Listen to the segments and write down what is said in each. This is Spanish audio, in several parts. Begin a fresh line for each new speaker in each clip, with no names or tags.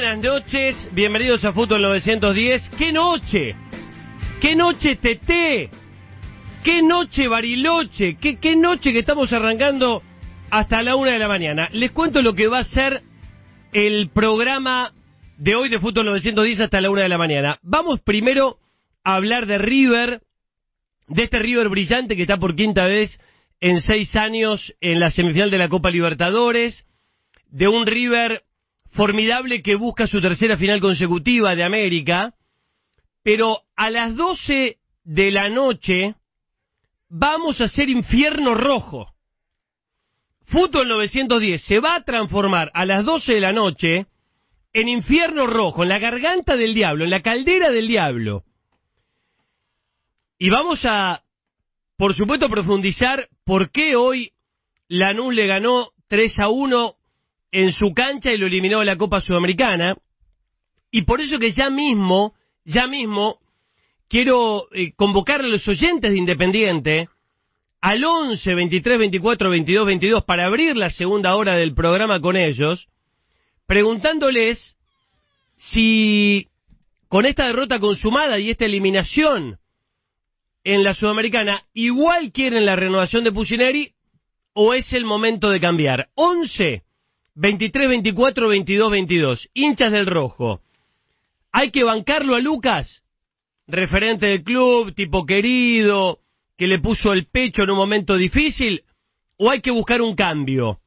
buenas noches, bienvenidos a Fútbol 910. ¡Qué noche! ¡Qué noche TT! ¡Qué noche Bariloche! ¿Qué, ¡Qué noche que estamos arrancando hasta la una de la mañana! Les cuento lo que va a ser el programa de hoy de Fútbol 910 hasta la una de la mañana. Vamos primero a hablar de River, de este River brillante que está por quinta vez en seis años en la semifinal de la Copa Libertadores, de un River formidable que busca su tercera final consecutiva de América, pero a las 12 de la noche vamos a hacer infierno rojo. Fútbol 910 se va a transformar a las 12 de la noche en infierno rojo, en la garganta del diablo, en la caldera del diablo. Y vamos a, por supuesto, profundizar por qué hoy Lanús le ganó 3 a 1 en su cancha y lo eliminó de la Copa Sudamericana. Y por eso que ya mismo, ya mismo, quiero eh, convocar a los oyentes de Independiente al 11 23 24 22 22 para abrir la segunda hora del programa con ellos, preguntándoles si con esta derrota consumada y esta eliminación en la Sudamericana igual quieren la renovación de Pusineri o es el momento de cambiar. 11 23 24 22 22 hinchas del rojo. ¿Hay que bancarlo a Lucas? Referente del club, tipo querido, que le puso el pecho en un momento difícil, o hay que buscar un cambio.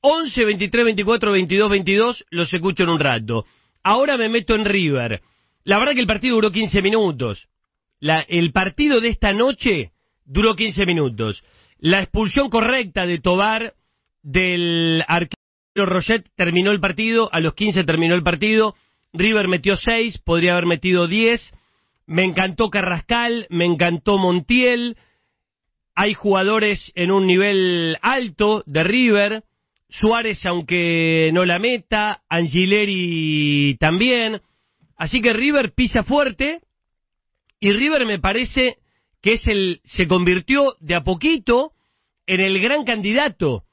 11, 23, 24, 22, 22, los escucho en un rato. Ahora me meto en River. La verdad que el partido duró 15 minutos. El partido de esta noche duró 15 minutos. La expulsión correcta de Tobar del arquero Roget terminó el partido, a los 15 terminó el partido. River metió 6, podría haber metido 10. Me encantó Carrascal, me encantó Montiel, hay jugadores en un nivel alto de River, Suárez aunque no la meta, Angileri también, así que River pisa fuerte y River me parece que es el se convirtió de a poquito en el gran candidato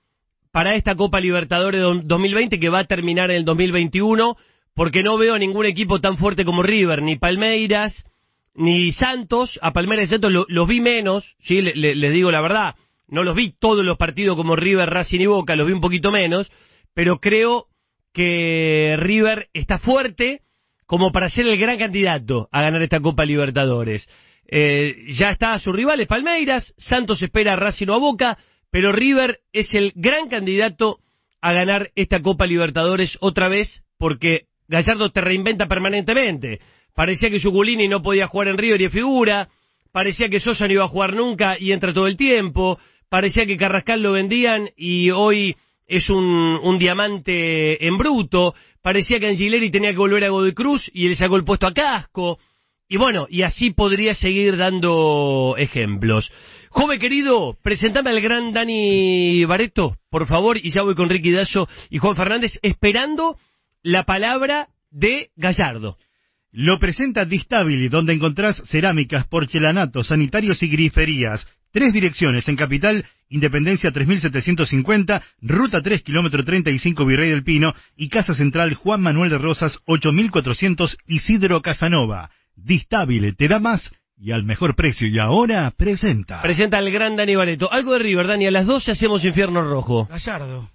para esta Copa Libertadores 2020 que va a terminar en el 2021 porque no veo a ningún equipo tan fuerte como River, ni Palmeiras, ni Santos, a Palmeiras y Santos los vi menos, ¿sí? les digo la verdad, no los vi todos los partidos como River, Racing y Boca, los vi un poquito menos, pero creo que River está fuerte como para ser el gran candidato a ganar esta Copa Libertadores. Eh, ya está a sus rivales Palmeiras, Santos espera a Racing o a Boca, pero River es el gran candidato a ganar esta Copa Libertadores otra vez porque Gallardo te reinventa permanentemente. Parecía que Yuculini no podía jugar en River y figura. Parecía que Sosa no iba a jugar nunca y entra todo el tiempo. Parecía que Carrascal lo vendían y hoy es un, un diamante en bruto. Parecía que Angileri tenía que volver a Godoy Cruz y le sacó el puesto a Casco. Y bueno, y así podría seguir dando ejemplos. Joven querido, presentame al gran Dani Bareto, por favor, y ya voy con Ricky Dazo y Juan Fernández, esperando la palabra de Gallardo.
Lo presenta Distabili, donde encontrás cerámicas, porcelanatos, sanitarios y griferías. Tres direcciones en Capital, Independencia 3750, Ruta 3, kilómetro 35 Virrey del Pino y Casa Central Juan Manuel de Rosas 8400 Isidro Casanova. Distabile te da más y al mejor precio. Y ahora presenta.
Presenta al gran Dani Bareto. Algo de River, Dani. A las 12 hacemos Infierno Rojo.
Gallardo.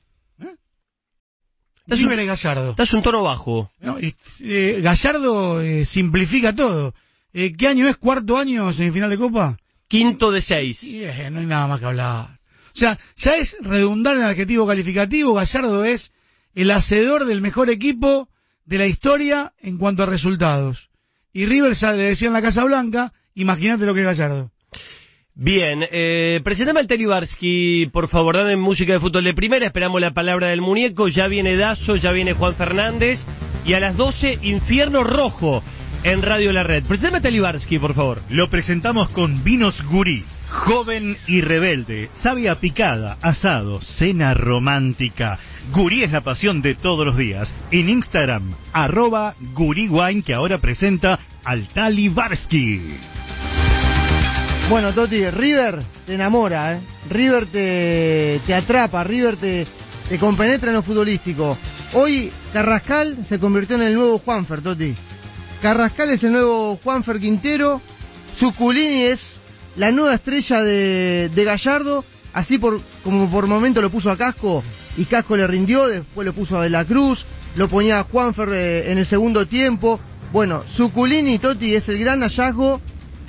Estás un,
River Gallardo.
estás un tono bajo.
No, y, eh, Gallardo eh, simplifica todo. Eh, ¿Qué año es? ¿Cuarto año semifinal de Copa?
Quinto de seis.
Eh, no hay nada más que hablar. O sea, ya es redundar en el adjetivo calificativo. Gallardo es el hacedor del mejor equipo de la historia en cuanto a resultados. Y River ya le decía en la Casa Blanca, imagínate lo que es Gallardo.
Bien, eh, presentame al Barsky, por favor, dame música de fútbol de primera, esperamos la palabra del muñeco, ya viene Dazo, ya viene Juan Fernández, y a las 12, Infierno Rojo, en Radio La Red. Presentame a Barsky, por favor.
Lo presentamos con Vinos Gurí, joven y rebelde, sabia picada, asado, cena romántica. Gurí es la pasión de todos los días. En Instagram, arroba Gurí Wine, que ahora presenta al Talibarsky.
Bueno, Toti, River te enamora, ¿eh? River te, te atrapa, River te, te compenetra en lo futbolístico. Hoy Carrascal se convirtió en el nuevo Juanfer, Toti. Carrascal es el nuevo Juanfer Quintero, Zuculini es la nueva estrella de, de Gallardo, así por como por momento lo puso a Casco y Casco le rindió, después lo puso a De la Cruz, lo ponía a Juanfer eh, en el segundo tiempo. Bueno, Zuculini, Toti, es el gran hallazgo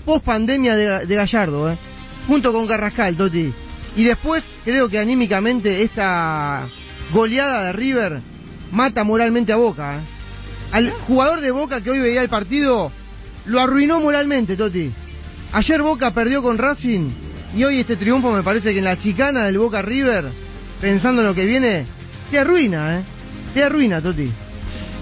post pandemia de, Gallardo, eh, junto con Carrascal, Toti. Y después creo que anímicamente esta goleada de River mata moralmente a Boca. ¿eh? Al jugador de Boca que hoy veía el partido lo arruinó moralmente, Toti. Ayer Boca perdió con Racing y hoy este triunfo me parece que en la chicana del Boca River, pensando en lo que viene, te arruina, ¿eh? Te arruina, Toti.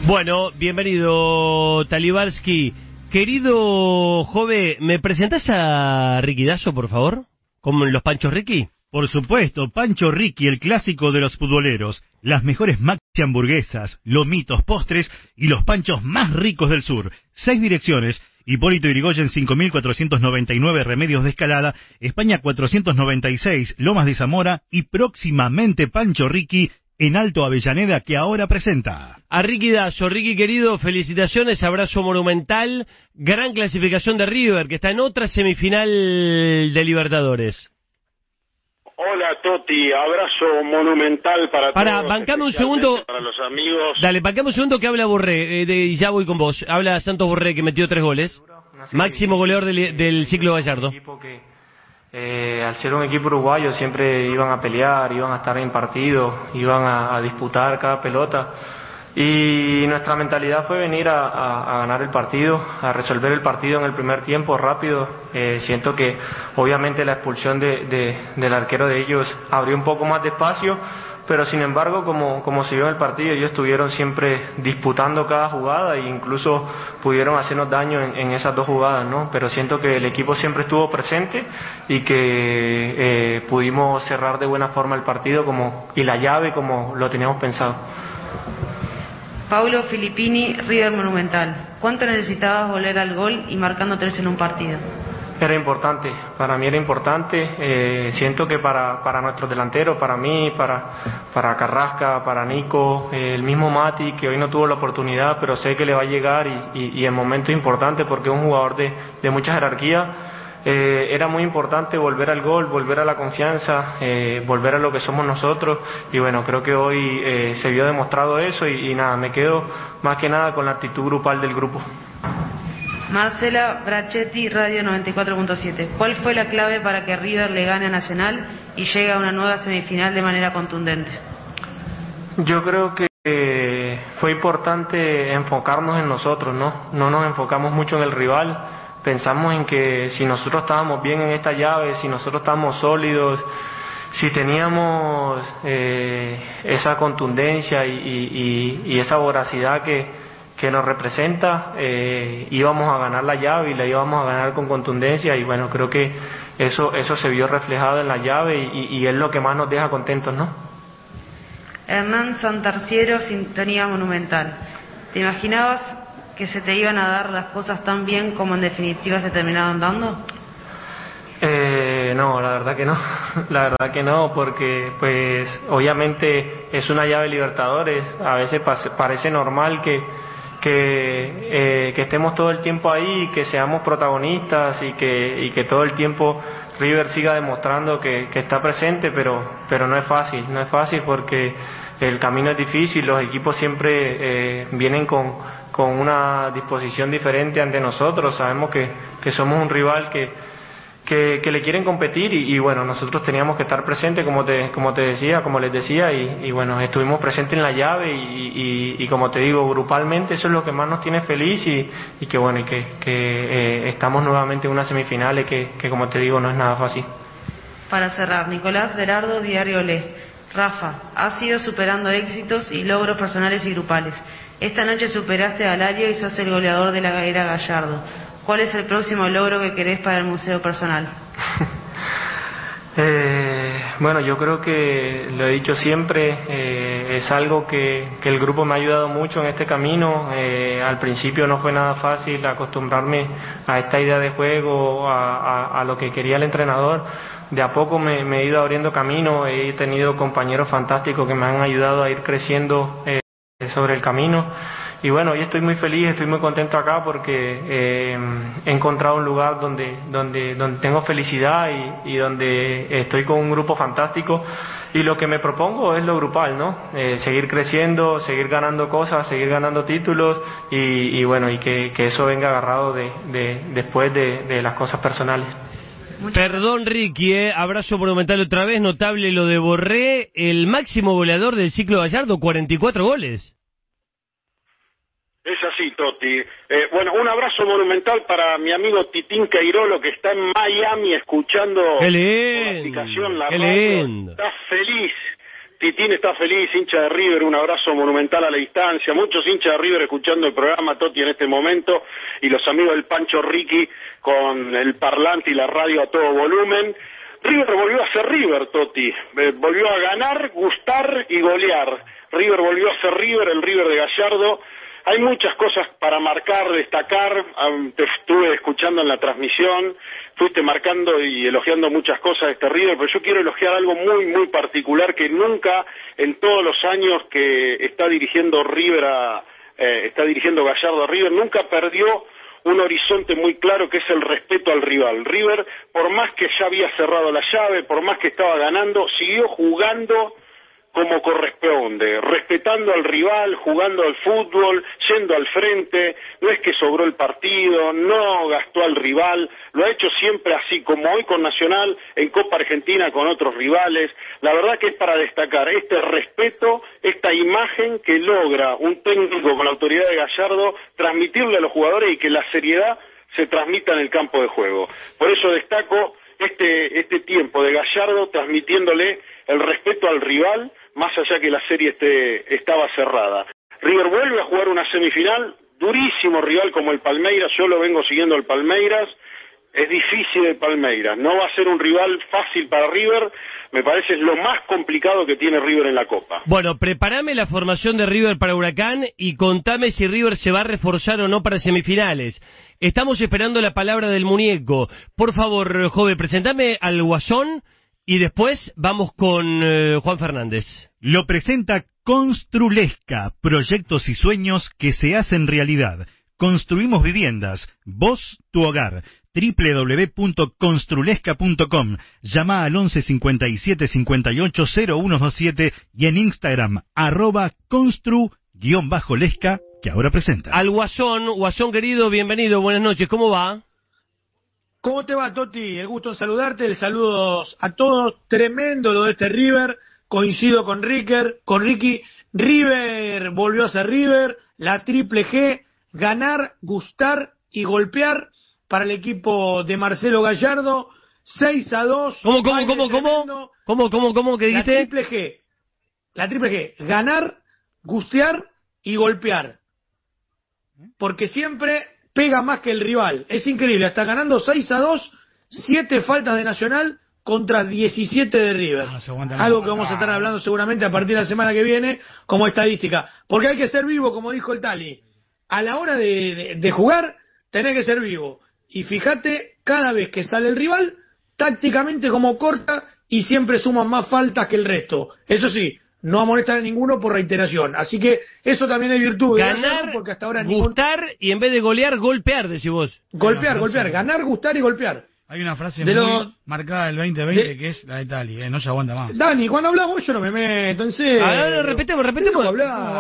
Bueno, bienvenido Talibarsky. Querido Jove, ¿me presentás a Ricky Dazo, por favor? ¿Como en los Panchos Ricky?
Por supuesto, Pancho Ricky, el clásico de los futboleros, las mejores maxi hamburguesas, lomitos, postres y los panchos más ricos del sur. Seis direcciones, Hipólito Yrigoyen 5499 Remedios de Escalada, España 496 Lomas de Zamora y próximamente Pancho Ricky en Alto Avellaneda que ahora presenta.
A Ricky Dazo, Ricky querido, felicitaciones, abrazo monumental, gran clasificación de River, que está en otra semifinal de Libertadores.
Hola Toti, abrazo monumental para
Para,
todos.
bancame un segundo.
Para los amigos.
Dale, bancame un segundo que habla Borré, eh, de- y ya voy con vos. Habla Santos Borré, que metió tres goles. Máximo goleador del, del ciclo Gallardo.
que, eh, al ser un equipo uruguayo, siempre iban a pelear, iban a estar en partido, iban a, a disputar cada pelota. Y nuestra mentalidad fue venir a, ganar el partido, a resolver el partido en el primer tiempo rápido. Eh, siento que obviamente la expulsión de- de- del arquero de ellos abrió un poco más de espacio, pero sin embargo, como, como se vio en el partido, ellos estuvieron siempre disputando cada jugada e incluso pudieron hacernos daño en, en esas dos jugadas, ¿no? Pero siento que el equipo siempre estuvo presente y que eh, pudimos cerrar de buena forma el partido como, y la llave como lo teníamos pensado.
Paulo Filippini, River Monumental. ¿Cuánto necesitabas volver al gol y marcando tres en un partido?
Era importante, para mí era importante. eh, siento que para, para nuestros delanteros, para mí, para, para Carrasca, para Nico, eh, el mismo Mati, que hoy no tuvo la oportunidad, pero sé que le va a llegar y, y, el momento es importante porque es un jugador de, de mucha jerarquía. Eh, era muy importante volver al gol, volver a la confianza, eh, volver a lo que somos nosotros y bueno, creo que hoy eh, se vio demostrado eso y, y nada, me quedo más que nada con la actitud grupal del grupo.
Marcela Brachetti, Radio 94.7. ¿Cuál fue la clave para que River le gane a Nacional y llegue a una nueva semifinal de manera contundente?
Yo creo que eh, fue importante enfocarnos en nosotros, ¿no? No nos enfocamos mucho en el rival. Pensamos en que si nosotros estábamos bien en esta llave, si nosotros estábamos sólidos, si teníamos eh, esa contundencia y, esa voracidad que, que nos representa, eh, íbamos a ganar la llave y la íbamos a ganar con contundencia y bueno, creo que eso, eso se vio reflejado en la llave y, y es lo que más nos deja contentos, ¿no?
Hernán Santarciero, Sintonía Monumental. ¿Te imaginabas que se te iban a dar las cosas tan bien como en definitiva se terminaron dando?
Eh, no, la verdad que no, la verdad que no, porque pues obviamente es una llave Libertadores, a veces parece normal que, que, eh, que estemos todo el tiempo ahí, que seamos protagonistas y que, y que todo el tiempo River siga demostrando que, está presente, pero, pero no es fácil, no es fácil porque el camino es difícil, los equipos siempre eh, vienen con, con una disposición diferente ante nosotros, sabemos que, que somos un rival que, que, le quieren competir y, y, bueno, nosotros teníamos que estar presentes como te, como te decía, como les decía y, y bueno, estuvimos presentes en la llave y, y- y como te digo, grupalmente eso es lo que más nos tiene feliz y, y que bueno, y que, que eh, estamos nuevamente en unas semifinales que, que como te digo no es nada fácil.
Para cerrar, Nicolás Berardo, Diario Le. Rafa, has ido superando éxitos y logros personales y grupales. Esta noche superaste a Alario y sos el goleador de la era Gallardo. ¿Cuál es el próximo logro que querés para el museo personal?
Eh, bueno, yo creo que lo he dicho siempre, eh, es algo que, que el grupo me ha ayudado mucho en este camino. Eh, al principio no fue nada fácil acostumbrarme a esta idea de juego, a, a- lo que quería el entrenador, de a poco me, me he ido abriendo camino, he tenido compañeros fantásticos que me han ayudado a ir creciendo eh, sobre el camino. Y bueno, hoy estoy muy feliz, estoy muy contento acá porque eh, he encontrado un lugar donde, donde, donde tengo felicidad y, y donde estoy con un grupo fantástico. Y lo que me propongo es lo grupal, ¿no? Eh, seguir creciendo, seguir ganando cosas, seguir ganando títulos y, y bueno, y que, que eso venga agarrado de, de, después de, de las cosas personales.
Perdón, Ricky, eh, abrazo monumental otra vez, notable lo de Borré, el máximo goleador del ciclo Gallardo, 44 goles.
Es así, Toti. Eh, bueno, un abrazo monumental para mi amigo Titín Cairolo que está en Miami escuchando
¡Qué
por la aplicación La
¡Qué lindo!
Está feliz. Titín está feliz, hincha de River, un abrazo monumental a la distancia. Muchos hinchas de River escuchando el programa Toti en este momento y los amigos del Pancho Ricky con el parlante y la radio a todo volumen. River volvió a ser River, Toti. Eh, volvió a ganar, gustar y golear. River volvió a ser River, el River de Gallardo. Hay muchas cosas para marcar, destacar. Am, Te estuve escuchando en la transmisión, fuiste marcando y elogiando muchas cosas de este River, pero yo quiero elogiar algo muy, muy particular que nunca en todos los años que está dirigiendo River eh, está dirigiendo Gallardo a River, nunca perdió un horizonte muy claro que es el respeto al rival. River, por más que ya había cerrado la llave, por más que estaba ganando, siguió jugando como corresponde, respetando al rival, jugando al fútbol, yendo al frente, no es que sobró el partido, no gastó al rival, lo ha hecho siempre así, como hoy con Nacional, en Copa Argentina con otros rivales. La verdad que es para destacar este respeto, esta imagen que logra un técnico con la autoridad de Gallardo transmitirle a los jugadores y que la seriedad se transmita en el campo de juego. Por eso destaco este, este tiempo de Gallardo transmitiéndole el respeto al rival, más allá que la serie esté, estaba cerrada. River vuelve a jugar una semifinal, durísimo rival como el Palmeiras, yo lo vengo siguiendo el Palmeiras, es difícil el Palmeiras, no va a ser un rival fácil para River, me parece es lo más complicado que tiene River en la Copa.
Bueno, prepárame la formación de River para Huracán y contame si River se va a reforzar o no para semifinales. Estamos esperando la palabra del muñeco. Por favor, joven, presentame al Guasón y después vamos con eh, Juan Fernández.
Lo presenta Construlesca, proyectos y sueños que se hacen realidad. Construimos viviendas, vos tu hogar. www.construlesca.com. Llama al 11 57 58 0127 y en Instagram arroba constru-lesca que ahora presenta.
Al Guasón, Guasón querido, bienvenido, buenas noches, ¿cómo va?
¿Cómo te va, Toti? El gusto en saludarte, el saludos a todos. Tremendo lo de este River. Coincido con Ricker, con Ricky. River volvió a ser River. La triple G, ganar, gustar y golpear para el equipo de Marcelo Gallardo. 6 a 2.
¿Cómo, cómo, cómo, cómo?
tremendo.
¿Cómo, cómo, cómo
La
dijiste?
triple G. La triple G. Ganar, gustear y golpear. Porque siempre pega más que el rival. Es increíble. Está ganando 6 a 2, 7 faltas de Nacional contra 17 de River.
Ah.
Algo que vamos a estar hablando seguramente a partir de la semana que viene como estadística. Porque hay que ser vivo, como dijo el Tali. A la hora de, de- de jugar, tenés que ser vivo. Y fíjate, cada vez que sale el rival, tácticamente como corta y siempre suman más faltas que el resto. Eso sí, no amonestan a ninguno por reiteración. Así que eso también es virtud de
Ganar,
porque hasta ahora ningún...
gustar y en vez de golear, golpear, decís vos.
Golpear, golpear, ganar, gustar y golpear.
Hay una frase
De
muy
lo-
marcada del 2020
de-
que es la de Tali, eh, no se aguanta más.
Dani, cuando hablamos yo no me meto, en serio.
A ver, repetemos, repetemos.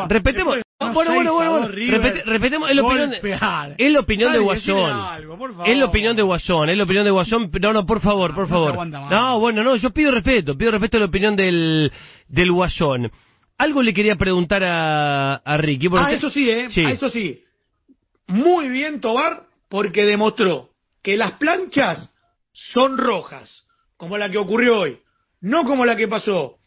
Repetemos. Ah,
no,
bueno, bueno, bueno, bueno. Repete- repetemos, es la opinión de,
Golpear.
es la opinión de
Dale, decile
Guasón.
algo, por favor.
Es la opinión de Guasón, es la opinión de Guasón. No, no, por favor, por
no se
favor. No, bueno, no, yo pido respeto, pido respeto a la opinión del, del Guasón. Algo le quería preguntar a, a Ricky.
Ah,
usted-
eso sí, ¿eh?
Sí.
Ah, eso sí. Muy bien Tobar porque demostró que las planchas son rojas, como la que ocurrió hoy. No como la que pasó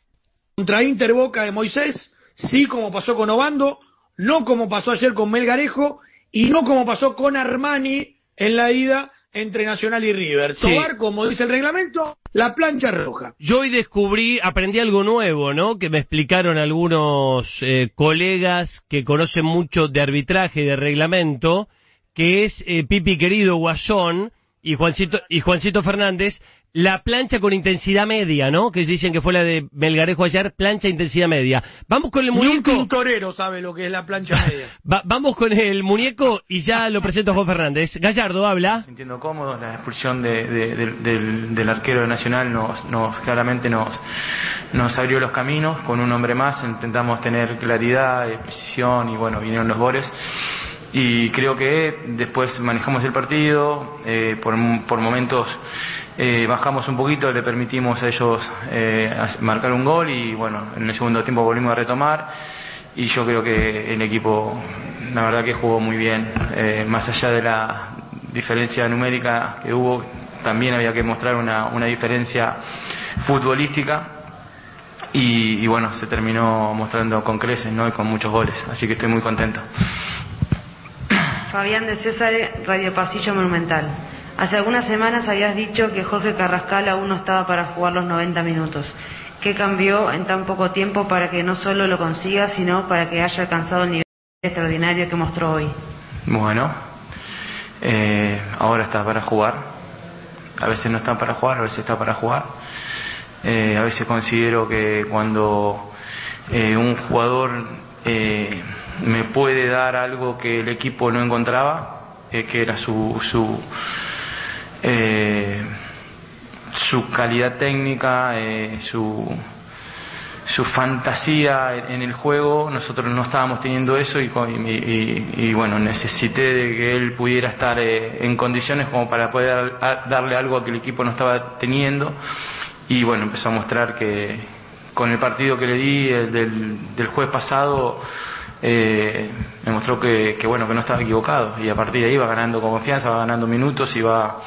contra Inter Boca de Moisés, sí como pasó con Obando, no como pasó ayer con Melgarejo y no como pasó con Armani en la ida entre Nacional y River.
Sí.
Tobar, como dice el reglamento, la plancha roja.
Yo hoy descubrí, aprendí algo nuevo, ¿no? Que me explicaron algunos eh, colegas que conocen mucho de arbitraje y de reglamento, que es eh, Pipi querido Guasón y Juancito, y Juancito Fernández, la plancha con intensidad media, ¿no? Que dicen que fue la de Melgarejo ayer, plancha intensidad media. Vamos con el
Ni un
muñeco.
tintorero sabe lo que es la plancha media.
Va- vamos con el muñeco y ya lo presento a Juan Fernández. Gallardo habla.
sintiendo cómodos. La expulsión de- de- del- del, del arquero de Nacional nos, nos claramente nos, nos abrió los caminos. Con un hombre más intentamos tener claridad, eh, precisión y bueno, vinieron los goles. Y creo que después manejamos el partido, eh, por, por momentos eh, bajamos un poquito, le permitimos a ellos eh, marcar un gol y bueno, en el segundo tiempo volvimos a retomar. Y yo creo que el equipo la verdad que jugó muy bien. Eh, más allá de la diferencia numérica que hubo también había que mostrar una, una diferencia futbolística. Y, y bueno se terminó mostrando con creces ¿no? y con muchos goles. Así que estoy muy contento.
Fabián de César, Radio Pasillo Monumental. Hace algunas semanas habías dicho que Jorge Carrascal aún no estaba para jugar los 90 minutos. ¿Qué cambió en tan poco tiempo para que no solo lo consiga, sino para que haya alcanzado el nivel extraordinario que mostró hoy?
Bueno, eh, ahora está para jugar. A veces no está para jugar, a veces está para jugar. Eh, a veces considero que cuando eh, un jugador eh, me puede dar algo que el equipo no encontraba, que era su, su, eh, su calidad técnica, eh, su, su fantasía en el juego, nosotros no estábamos teniendo eso y, y- bueno, necesité de que él pudiera estar eh, en condiciones como para poder darle algo que el equipo no estaba teniendo. Y bueno, empezó a mostrar que con el partido que le di el del, del jueves pasado eh, me mostró que, bueno que no estaba equivocado. Y a partir de ahí va ganando con confianza, va ganando minutos y va,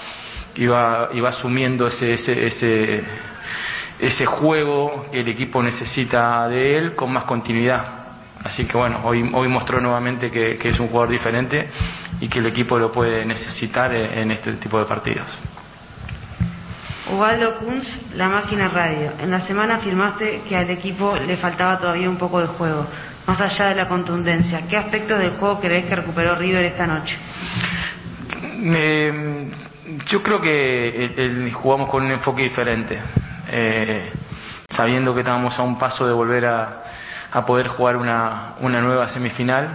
y va asumiendo ese, ese, ese ese juego que el equipo necesita de él con más continuidad. Así que bueno, hoy, hoy mostró nuevamente que, que es un jugador diferente y que el equipo lo puede necesitar en, en este tipo de partidos.
Ubaldo Kunz, La Máquina Radio. En la semana afirmaste que al equipo le faltaba todavía un poco de juego, más allá de la contundencia. ¿Qué aspectos del juego crees que recuperó River esta noche?
Eh, yo creo que el- el- jugamos con un enfoque diferente, eh, sabiendo que estábamos a un paso de volver a, poder jugar una, una nueva semifinal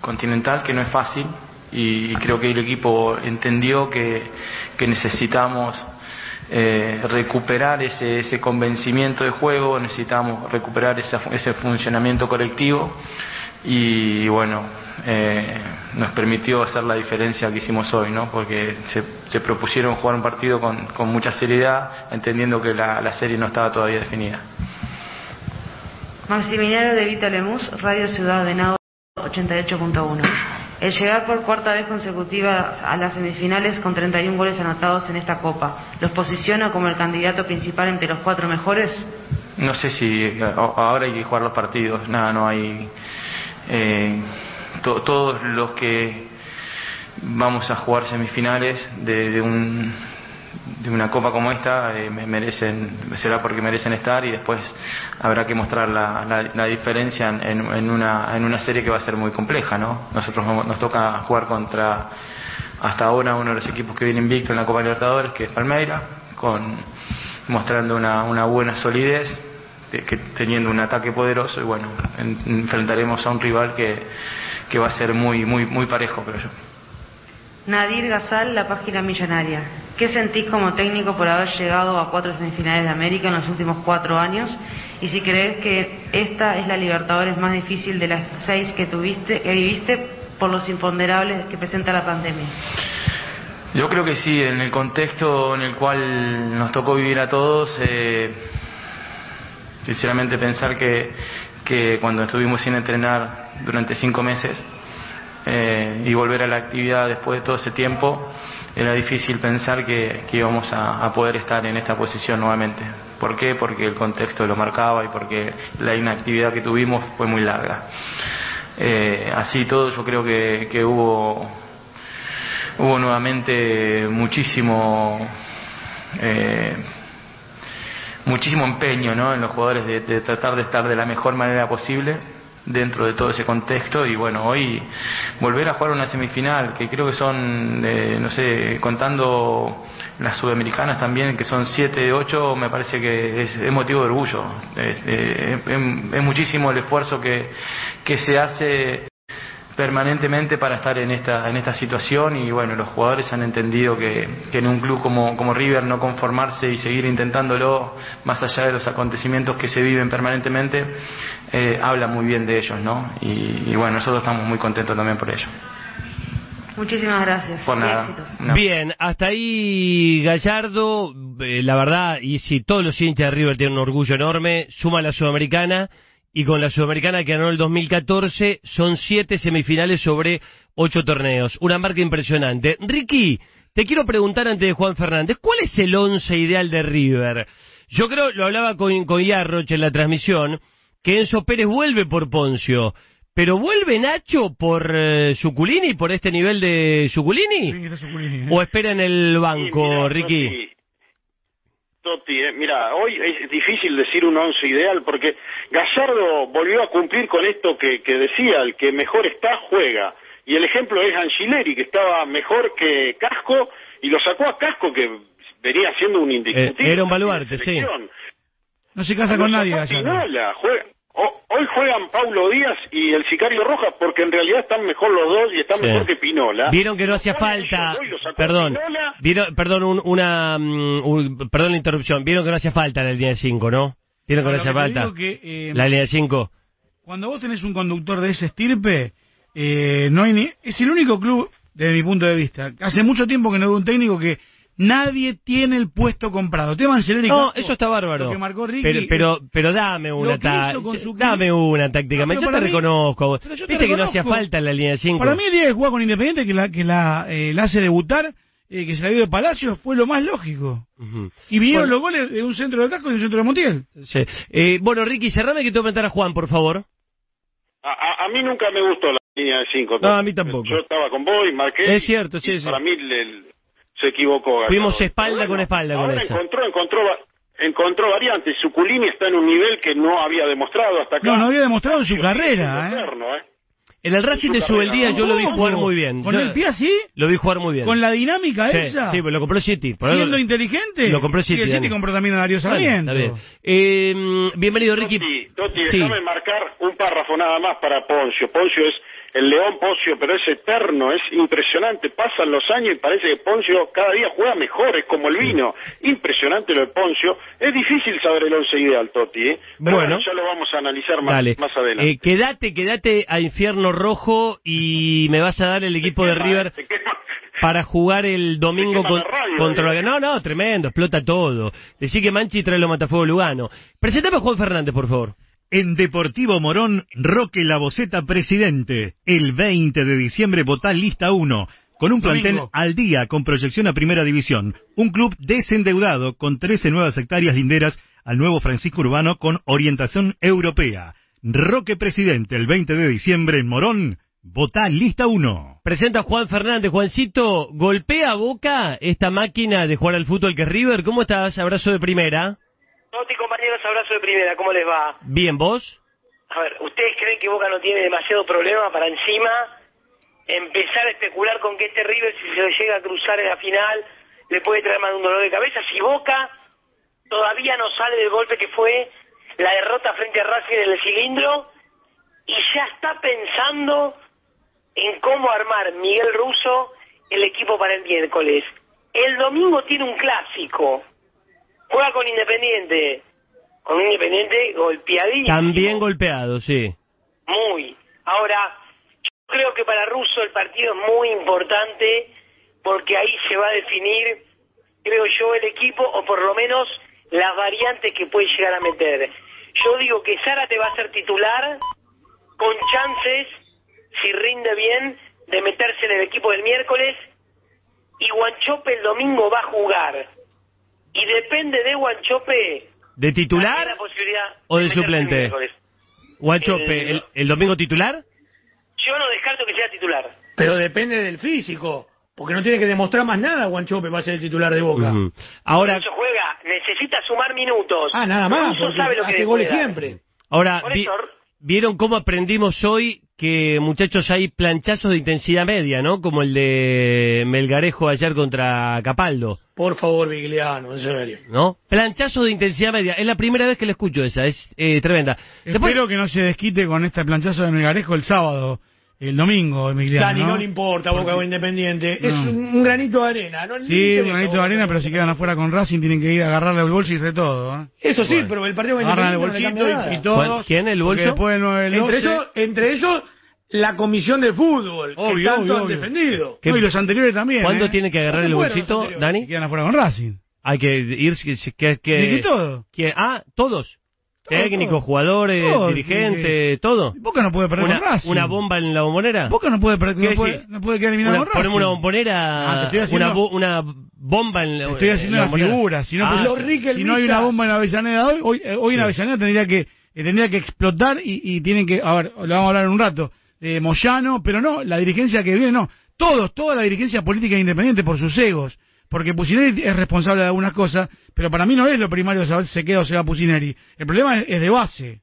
continental, que no es fácil, y, creo que el equipo entendió que, que necesitamos eh, recuperar ese, ese convencimiento de juego, necesitamos recuperar esa- ese funcionamiento colectivo y bueno, eh, nos permitió hacer la diferencia que hicimos hoy, ¿no? porque se, se propusieron jugar un partido con, con mucha seriedad, entendiendo que la, la serie no estaba todavía definida.
Maximiliano de Vita Lemus, Radio Ciudad de Nado 88.1. El llegar por cuarta vez consecutiva a las semifinales con 31 goles anotados en esta Copa, ¿los posiciona como el candidato principal entre los cuatro mejores?
No sé si eh, ahora hay que jugar los partidos, nada, no hay. Eh, to- todos los que vamos a jugar semifinales de, de un, de una copa como esta eh, me- merecen, será porque merecen estar y después habrá que mostrar la, la- la diferencia en, en- una, en una serie que va a ser muy compleja, ¿no? Nosotros nos toca jugar contra hasta ahora uno de los equipos que viene invicto en la Copa Libertadores, que es Palmeira, con mostrando una, una buena solidez, que, teniendo un ataque poderoso y bueno, en- enfrentaremos a un rival que, que va a ser muy, muy, muy parejo, creo yo.
Nadir Gazal, La Página Millonaria. ¿Qué sentís como técnico por haber llegado a cuatro semifinales de América en los últimos cuatro años? Y si crees que esta es la Libertadores más difícil de las seis que tuviste, que viviste por los imponderables que presenta la pandemia.
Yo creo que sí, en el contexto en el cual nos tocó vivir a todos, eh, sinceramente pensar que, que cuando estuvimos sin entrenar durante cinco meses eh, y volver a la actividad después de todo ese tiempo, era difícil pensar que, que íbamos a, a poder estar en esta posición nuevamente. ¿Por qué? Porque el contexto lo marcaba y porque la inactividad que tuvimos fue muy larga. Eh, así todo, yo creo que, que hubo hubo nuevamente muchísimo eh, muchísimo empeño ¿no? en los jugadores de, de tratar de estar de la mejor manera posible dentro de todo ese contexto y bueno, hoy volver a jugar una semifinal, que creo que son, eh, no sé, contando las sudamericanas también, que son 7, 8, me parece que es, motivo de orgullo. Este, es, es- es muchísimo el esfuerzo que, que se hace permanentemente para estar en esta en esta situación y bueno los jugadores han entendido que, que en un club como, como River no conformarse y seguir intentándolo más allá de los acontecimientos que se viven permanentemente eh, habla muy bien de ellos no y, y bueno nosotros estamos muy contentos también por ello
Muchísimas gracias.
por nada
éxitos.
No.
Bien, hasta ahí Gallardo, eh, la verdad, y si todos los hinchas de River tienen un orgullo enorme, suma la Sudamericana, y con la Sudamericana que ganó el 2014, son siete semifinales sobre ocho torneos. Una marca impresionante. Ricky, te quiero preguntar antes de Juan Fernández, ¿cuál es el once ideal de River? Yo creo, lo hablaba con, con Yarroch en la transmisión, que Enzo Pérez vuelve por Poncio. Pero vuelve Nacho por eh, Suculini, por este nivel de Suculini.
¿eh?
¿O espera en el banco,
Sí, mira,
Ricky?
Totti, eh, mira, hoy es difícil decir un once ideal porque Gallardo volvió a cumplir con esto que, que decía, el que mejor está juega. Y el ejemplo es Angileri, que estaba mejor que Casco y lo sacó a Casco, que venía siendo un indiscutible.
Eh, era un baluarte, sí.
No se casa con nadie, Gallardo.
Pinola, juega- hoy juegan Paulo Díaz y el Sicario Rojas porque en realidad están mejor los dos y están
Sí.
mejor que Pinola.
Vieron que no hacía falta, perdón,
Pinola,
vieron, perdón, un- una, mm, un- perdón la interrupción, vieron que no hacía falta la línea de 5, ¿no? Vieron que no hacía falta
que, eh,
la línea de 5.
Cuando vos tenés un conductor de ese estirpe, eh, no hay ni, es el único club, desde mi punto de vista. Hace mucho tiempo que no veo un técnico que nadie tiene el puesto comprado. Tema Anceleri
No, eso está bárbaro.
Lo que marcó Ricky,
pero, pero, pero dame una
su-
dame una táctica.
No,
yo te reconozco.
yo te
Viste que no hacía
reconozco.
falta la línea de 5.
Para mí el día que juega con Independiente, que la, que la, eh, la hace debutar, eh, que se la dio de Palacio, fue lo más lógico. Y vinieron
Bueno.
los goles de un centro de casco y de un centro de Montiel.
Sí. Eh, bueno, Ricky, cerrame que te voy a preguntar a Juan, por favor.
A, a- a mí nunca me gustó la línea de 5.
No, a mí tampoco.
Yo estaba con vos y marqué.
Es cierto, sí,
y
sí.
Para mí le- se equivocó.
Fuimos espalda con espalda con
ahora
esa.
encontró, encontró, va- encontró variantes. Suculini está en un nivel que no había demostrado hasta acá.
No, no había demostrado en su carrera, ¿eh?
eterno, ¿eh?
En el Racing de Subeldía yo lo vi jugar muy bien.
¿Con
Yo-
el pie así?
Lo vi jugar muy bien.
¿Con la dinámica
Sí,
esa?
Sí, pero lo compró City. Por algo-
¿Siendo inteligente?
Lo compró City,
el City
Dani.
compró también a Darío Sarmiento.
Eh, bienvenido, Ricky.
Totti, Totti,
Sí.
déjame marcar un párrafo nada más para Poncio. Poncio es el león Poncio, pero es eterno, es impresionante. Pasan los años y parece que Poncio cada día juega mejor, es como el vino. Impresionante lo de Poncio. Es difícil saber el once ideal, Totti, ¿eh? Pero
Bueno.
bueno, ya lo vamos a analizar más, más adelante.
Eh, quédate, quédate a Infierno Rojo y me vas a dar el equipo de River para jugar el domingo con-
la radio,
contra
eh.
No, no, tremendo, explota todo. Decí que Manchi trae los Matafuego Lugano. Presentame a Juan Fernández, por favor.
En Deportivo Morón, Roque La Boceta presidente. El 20 de diciembre votá lista 1. Con un plantel
Domingo.
al día con proyección a primera división. Un club desendeudado con 13 nuevas hectáreas linderas al nuevo Francisco Urbano con orientación europea. Roque presidente el 20 de diciembre en Morón. Votá lista 1.
Presenta a Juan Fernández. Juancito, golpea a Boca esta máquina de jugar al fútbol que es River. ¿Cómo estás? Abrazo de primera.
Compañeros, abrazo de primera, ¿cómo les va?
Bien, ¿vos?
A ver, ¿ustedes creen que Boca no tiene demasiado problema para encima empezar a especular con que este River, si se lo llega a cruzar en la final, le puede traer más de un dolor de cabeza? Si Boca todavía no sale del golpe que fue la derrota frente a Racing en el cilindro y ya está pensando en cómo armar Miguel Russo el equipo para el miércoles. El domingo tiene un clásico. Juega con Independiente. Con Independiente golpeadísimo.
También golpeado, sí.
Muy. Ahora, yo creo que para Russo el partido es muy importante porque ahí se va a definir, creo yo, el equipo o por lo menos las variantes que puede llegar a meter. Yo digo que Zárate va a ser titular con chances, si rinde bien, de meterse en el equipo del miércoles y Guanchope el domingo va a jugar. Y depende de Guanchope...
¿De titular
la posibilidad
o de suplente? Guanchope,
El-
el, el domingo titular?
Yo no descarto que sea titular.
Pero depende del físico. Porque no tiene que demostrar más nada Guanchope va a ser el titular de Boca.
Ahora,
Por eso juega, necesita sumar minutos.
Ah, nada más, porque
sabe lo
hace goles siempre.
ahora vi- vieron cómo aprendimos hoy que, muchachos, hay planchazos de intensidad media, ¿no? Como el de Melgarejo ayer contra Capaldo,
Por favor, Vigliano, en serio.
¿no? Planchazos de intensidad media. Es la primera vez que la escucho esa, es eh, tremenda. Después-
Espero que no se desquite con este planchazo de Melgarejo el sábado, el domingo, Emiliano.
Dani, no,
¿no?
le importa Boca o Independiente. Es
No.
un, un granito de arena. No,
Sí, un granito de arena, pero si quedan afuera con Racing tienen que ir a agarrarle el bolso y hacer todo. ¿eh?
Eso sí, pero el partido con
Agarran el
no
bolsito y, y todos.
¿Cuál- quién, el bolso?
Después del 9 del
Entre
12,
ellos, entre ellos, la comisión de fútbol, que
Obvio,
tanto
obvio,
han
obvio.
defendido.
¿Qué-
No, y los anteriores también.
¿Cuándo
¿eh?
tiene que agarrar el
¿Cuándo fueron
bolsito,
anteriores?
Dani?
Quedan afuera con Racing.
Hay que ir, que, que, que-
¿De qué todo?
¿Quién? Ah, todos.
Todo,
Técnicos,
todo.
jugadores,
Todo,
dirigentes, todo.
Boca no puede perder
Una,
con Racing.
una bomba en la bombonera.
Boca no puede, perder,
¿Qué
no puede,
decís?
no puede quedar eliminado
Una,
con Racing.
ponemos una bombonera,
Ah, te estoy haciendo-
una, bo- una bomba en la
Te estoy haciendo
en la
una
bombonera.
figura. Si no,
Ah,
pues,
sí.
Si no hay una bomba en Avellaneda hoy, hoy, eh, hoy en
Sí.
Avellaneda tendría que eh, tendría que explotar y, y tienen que, a ver, lo vamos a hablar en un rato, de Moyano, pero no, la dirigencia que viene, no, todos, toda la dirigencia política independiente por sus egos, porque Pusineri es responsable de algunas cosas, pero para mí no es lo primario saber si se queda o se va Pusineri, el problema es de base,